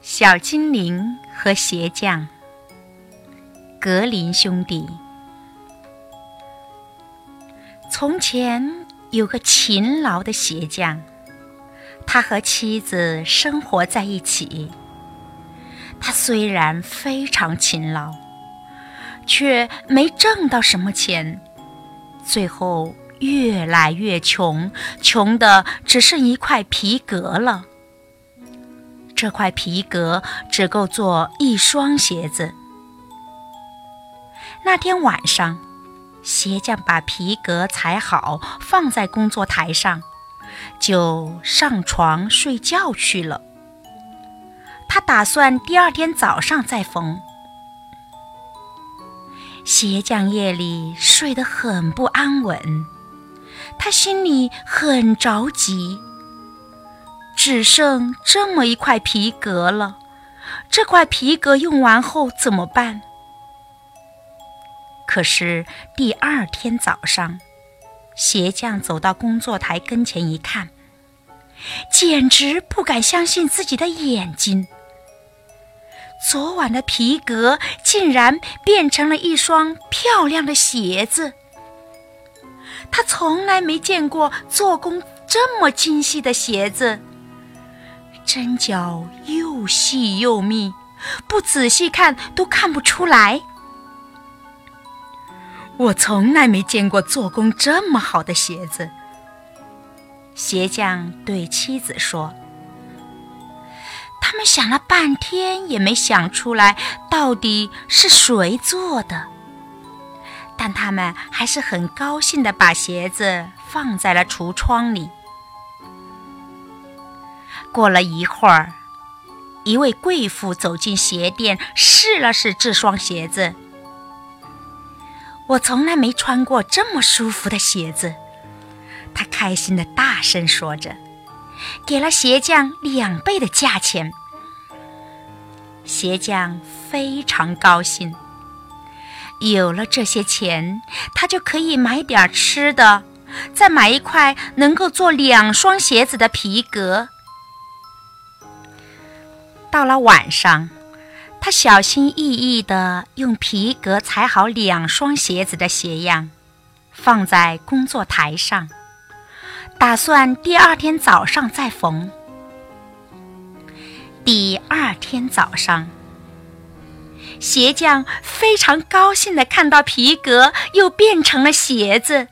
小精灵和鞋匠，格林兄弟。从前有个勤劳的鞋匠，他和妻子生活在一起。他虽然非常勤劳，却没挣到什么钱，最后越来越穷，穷的只剩一块皮革了。这块皮革只够做一双鞋子。那天晚上，鞋匠把皮革裁好，放在工作台上，就上床睡觉去了。他打算第二天早上再缝。鞋匠夜里睡得很不安稳，他心里很着急。只剩这么一块皮革了，这块皮革用完后怎么办？可是第二天早上，鞋匠走到工作台跟前一看，简直不敢相信自己的眼睛。昨晚的皮革竟然变成了一双漂亮的鞋子。他从来没见过做工这么精细的鞋子。针脚又细又密，不仔细看都看不出来。我从来没见过做工这么好的鞋子。鞋匠对妻子说：“他们想了半天也没想出来到底是谁做的，但他们还是很高兴地把鞋子放在了橱窗里。”过了一会儿，一位贵妇走进鞋店，试了试这双鞋子。我从来没穿过这么舒服的鞋子，她开心的大声说着，给了鞋匠两倍的价钱。鞋匠非常高兴，有了这些钱，他就可以买点吃的，再买一块能够做两双鞋子的皮革。到了晚上，他小心翼翼地用皮革裁好两双鞋子的鞋样，放在工作台上，打算第二天早上再缝。第二天早上，鞋匠非常高兴地看到皮革又变成了鞋子，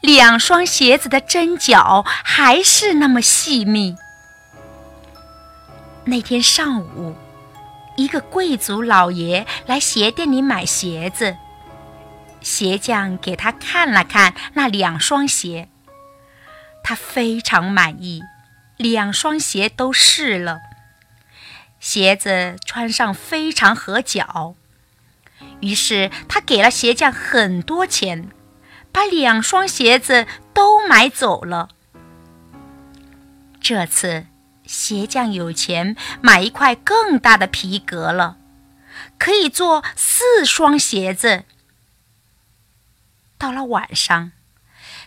两双鞋子的针脚还是那么细密。那天上午，一个贵族老爷来鞋店里买鞋子。鞋匠给他看了看那两双鞋，他非常满意，两双鞋都试了，鞋子穿上非常合脚。于是他给了鞋匠很多钱，把两双鞋子都买走了。这次。鞋匠有钱买一块更大的皮革了，可以做四双鞋子。到了晚上，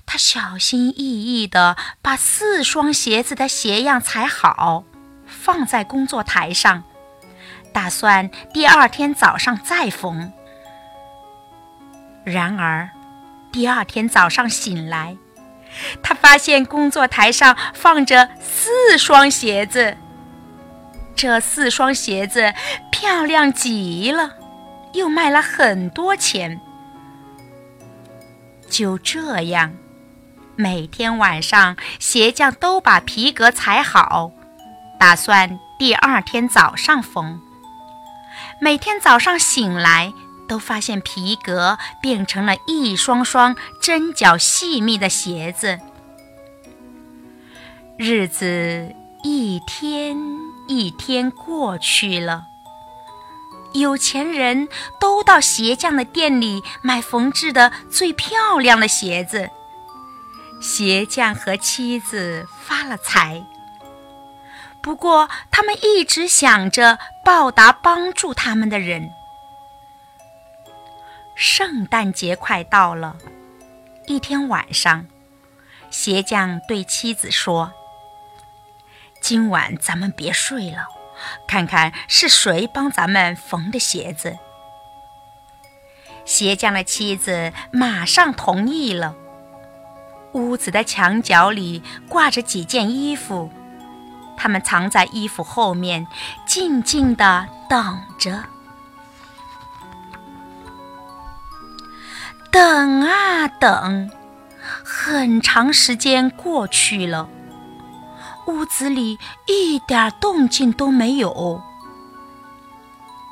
他小心翼翼地把四双鞋子的鞋样裁好，放在工作台上，打算第二天早上再缝。然而，第二天早上醒来。他发现工作台上放着四双鞋子，这四双鞋子漂亮极了，又卖了很多钱。就这样，每天晚上鞋匠都把皮革裁好，打算第二天早上缝。每天早上醒来。都发现皮革变成了一双双针脚细密的鞋子。日子一天一天过去了，有钱人都到鞋匠的店里买缝制的最漂亮的鞋子。鞋匠和妻子发了财，不过他们一直想着报答帮助他们的人。圣诞节快到了，一天晚上，鞋匠对妻子说：“今晚咱们别睡了，看看是谁帮咱们缝的鞋子。”鞋匠的妻子马上同意了。屋子的墙角里挂着几件衣服，他们藏在衣服后面，静静地等着。等啊等，很长时间过去了，屋子里一点动静都没有。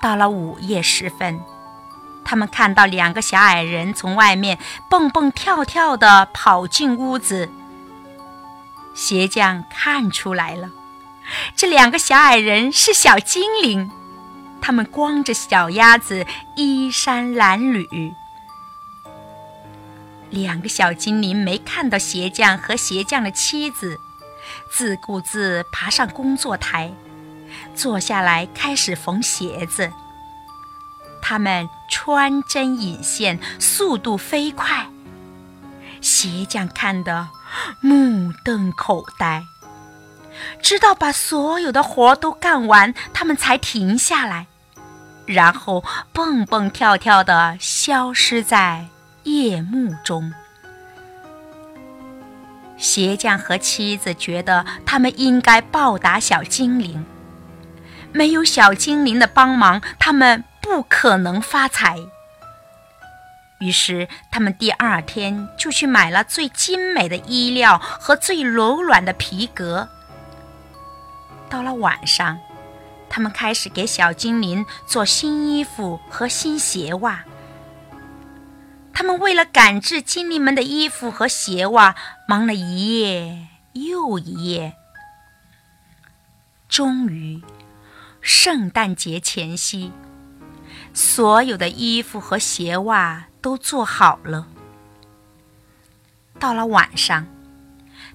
到了午夜时分。他们看到两个小矮人从外面蹦蹦跳跳地跑进屋子。鞋匠看出来了，这两个小矮人是小精灵，他们光着小鸭子，衣衫褴褛。两个小精灵没看到鞋匠和鞋匠的妻子，自顾自爬上工作台，坐下来开始缝鞋子。他们穿针引线，速度飞快。鞋匠看得目瞪口呆，直到把所有的活都干完，他们才停下来，然后蹦蹦跳跳地消失在夜幕中。鞋匠和妻子觉得他们应该报答小精灵，没有小精灵的帮忙，他们。不可能发财。于是，他们第二天就去买了最精美的衣料和最柔软的皮革。到了晚上，他们开始给小精灵做新衣服和新鞋袜。他们为了赶制精灵们的衣服和鞋袜，忙了一夜又一夜。终于，圣诞节前夕。所有的衣服和鞋袜都做好了。到了晚上，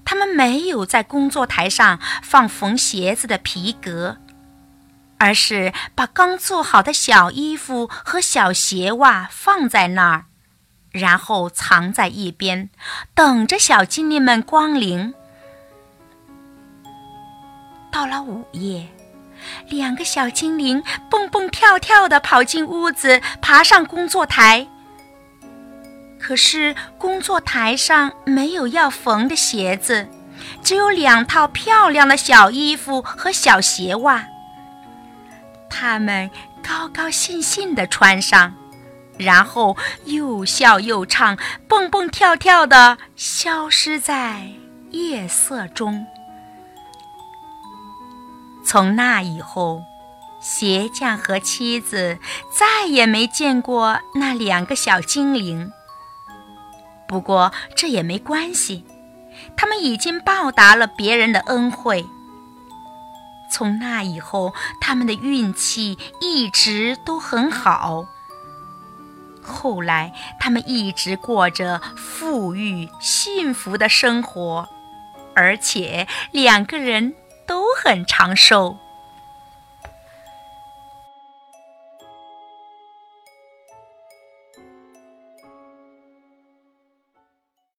他们没有在工作台上放缝鞋子的皮革，而是把刚做好的小衣服和小鞋袜放在那儿，然后藏在一边，等着小精灵们光临。到了午夜。两个小精灵蹦蹦跳跳地跑进屋子，爬上工作台。可是工作台上没有要缝的鞋子，只有两套漂亮的小衣服和小鞋袜。他们高高兴兴地穿上，然后又笑又唱，蹦蹦跳跳的消失在夜色中。从那以后，鞋匠和妻子再也没见过那两个小精灵。不过这也没关系，他们已经报答了别人的恩惠。从那以后，他们的运气一直都很好。后来，他们一直过着富裕幸福的生活，而且两个人。都很长寿。